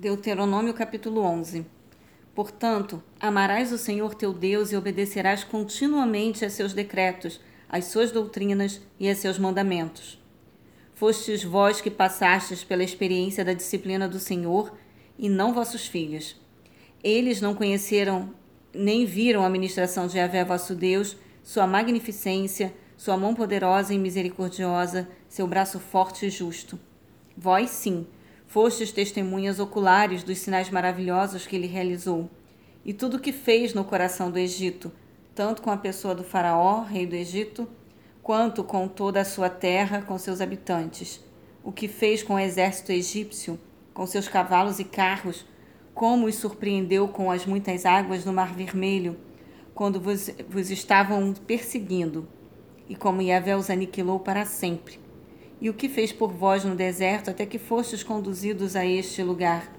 Deuteronômio capítulo 11 Portanto, amarás o Senhor teu Deus e obedecerás continuamente a seus decretos, às suas doutrinas e a seus mandamentos. Fostes vós que passastes pela experiência da disciplina do Senhor, e não vossos filhos. Eles não conheceram nem viram a ministração de Yahvé vosso Deus, sua magnificência, sua mão poderosa e misericordiosa, seu braço forte e justo. Vós, sim, Fostes testemunhas oculares dos sinais maravilhosos que ele realizou, e tudo o que fez no coração do Egito, tanto com a pessoa do Faraó, rei do Egito, quanto com toda a sua terra, com seus habitantes. O que fez com o exército egípcio, com seus cavalos e carros, como os surpreendeu com as muitas águas do Mar Vermelho, quando vos, vos estavam perseguindo, e como Yahvé os aniquilou para sempre e o que fez por vós no deserto até que fostes conduzidos a este lugar.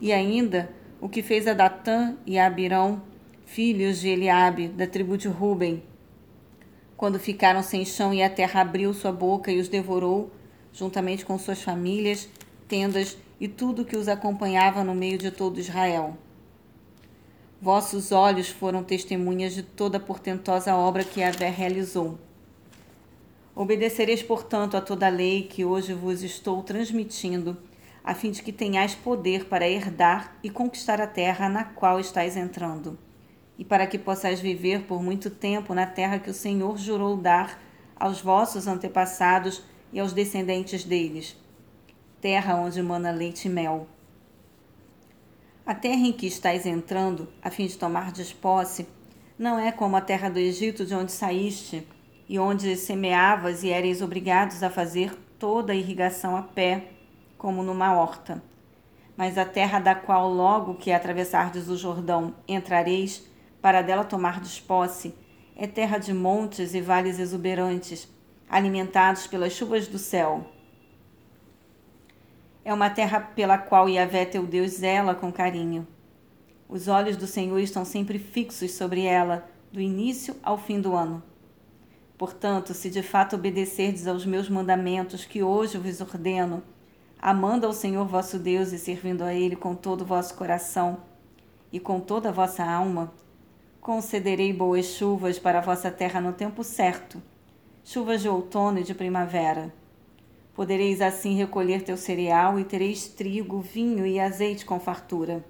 E ainda o que fez a Datã e a Abirão, filhos de Eliabe, da tribo de Ruben, quando ficaram sem chão e a terra abriu sua boca e os devorou, juntamente com suas famílias, tendas e tudo que os acompanhava no meio de todo Israel. Vossos olhos foram testemunhas de toda a portentosa obra que Yahvé realizou. Obedecereis, portanto, a toda a lei que hoje vos estou transmitindo, a fim de que tenhais poder para herdar e conquistar a terra na qual estáis entrando, e para que possais viver por muito tempo na terra que o Senhor jurou dar aos vossos antepassados e aos descendentes deles, terra onde mana leite e mel. A terra em que estáis entrando, a fim de tomardes posse, não é como a terra do Egito de onde saíste, e onde semeavas e eres obrigados a fazer toda a irrigação a pé, como numa horta. Mas a terra da qual logo que atravessardes o Jordão entrareis, para dela tomardes posse, é terra de montes e vales exuberantes, alimentados pelas chuvas do céu. É uma terra pela qual Yahvé teu Deus zela com carinho. Os olhos do Senhor estão sempre fixos sobre ela, do início ao fim do ano. Portanto, se de fato obedecerdes aos meus mandamentos que hoje vos ordeno, amando ao Senhor vosso Deus e servindo a Ele com todo o vosso coração e com toda a vossa alma, concederei boas chuvas para a vossa terra no tempo certo, chuvas de outono e de primavera. Podereis assim recolher teu cereal e tereis trigo, vinho e azeite com fartura.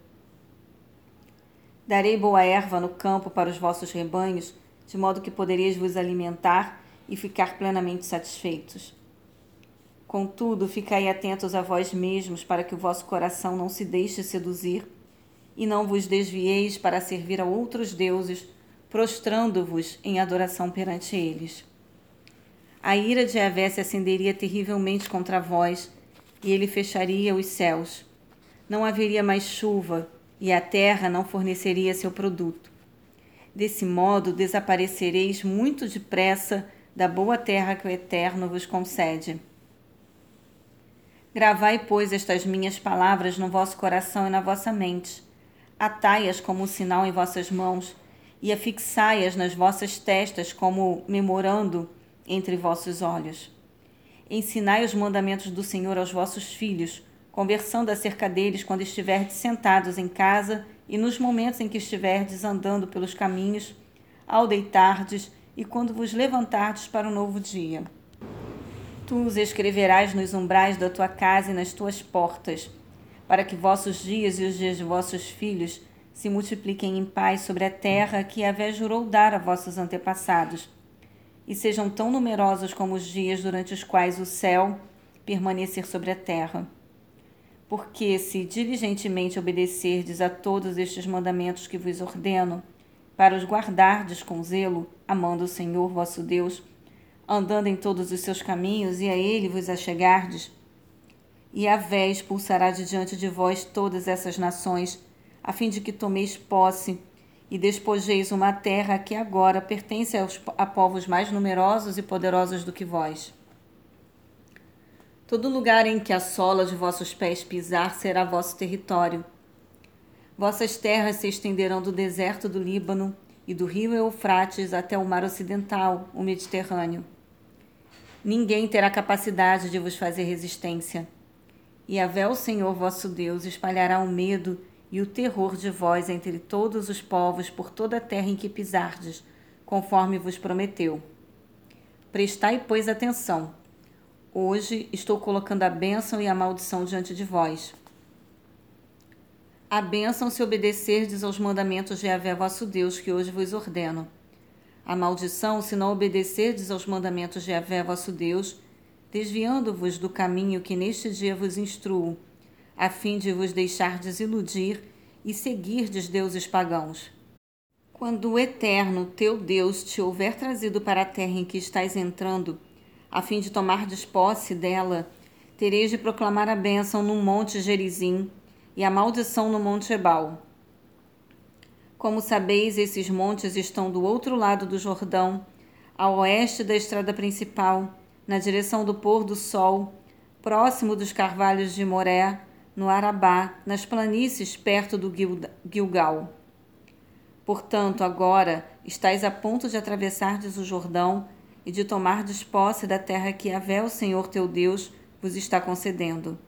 Darei boa erva no campo para os vossos rebanhos de modo que podereis vos alimentar e ficar plenamente satisfeitos. Contudo, ficai atentos a vós mesmos, para que o vosso coração não se deixe seduzir, e não vos desvieis para servir a outros deuses, prostrando-vos em adoração perante eles. A ira de Avé se acenderia terrivelmente contra vós, e ele fecharia os céus. Não haveria mais chuva, e a terra não forneceria seu produto. Desse modo desaparecereis muito depressa da boa terra que o Eterno vos concede. Gravai, pois, estas minhas palavras no vosso coração e na vossa mente. Atai-as como um sinal em vossas mãos e afixai-as nas vossas testas como memorando entre vossos olhos. Ensinai os mandamentos do Senhor aos vossos filhos, conversando acerca deles quando estiverdes sentados em casa e nos momentos em que estiverdes andando pelos caminhos, ao deitardes e quando vos levantardes para o um novo dia. Tu os escreverás nos umbrais da tua casa e nas tuas portas, para que vossos dias e os dias de vossos filhos se multipliquem em paz sobre a terra que Avé jurou dar a vossos antepassados, e sejam tão numerosos como os dias durante os quais o céu permanecer sobre a terra. Porque se diligentemente obedecerdes a todos estes mandamentos que vos ordeno, para os guardardes com zelo, amando o Senhor vosso Deus, andando em todos os seus caminhos e a ele vos achegardes, e a vé expulsará de diante de vós todas essas nações, a fim de que tomeis posse e despojeis uma terra que agora pertence aos, a povos mais numerosos e poderosos do que vós. Todo lugar em que a sola de vossos pés pisar será vosso território. Vossas terras se estenderão do deserto do Líbano e do rio Eufrates até o mar ocidental, o Mediterrâneo. Ninguém terá capacidade de vos fazer resistência. E Yahvé, o Senhor vosso Deus, espalhará o medo e o terror de vós entre todos os povos por toda a terra em que pisardes, conforme vos prometeu. Prestai, pois, atenção. Hoje estou colocando a bênção e a maldição diante de vós. A bênção se obedecerdes aos mandamentos de Yahvé vosso Deus, que hoje vos ordeno. A maldição se não obedecerdes aos mandamentos de Yahvé vosso Deus, desviando-vos do caminho que neste dia vos instruo, a fim de vos deixar desiludir e seguirdes deuses pagãos. Quando o Eterno, teu Deus, te houver trazido para a terra em que estás entrando, a fim de tomardes posse dela, tereis de proclamar a bênção no monte Gerizim e a maldição no monte Ebal. Como sabeis, esses montes estão do outro lado do Jordão, a oeste da estrada principal, na direção do pôr do sol, próximo dos carvalhos de Moré, no Arabá, nas planícies perto do Gilgal. Portanto, agora estais a ponto de atravessardes o Jordão e de tomardes posse da terra que Avé, o Senhor teu Deus, vos está concedendo.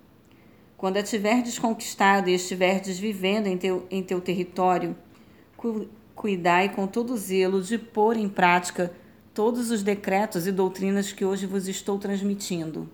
Quando a tiverdes conquistado e estiverdes vivendo em teu, em teu território, cu, cuidai com todo zelo de pôr em prática todos os decretos e doutrinas que hoje vos estou transmitindo.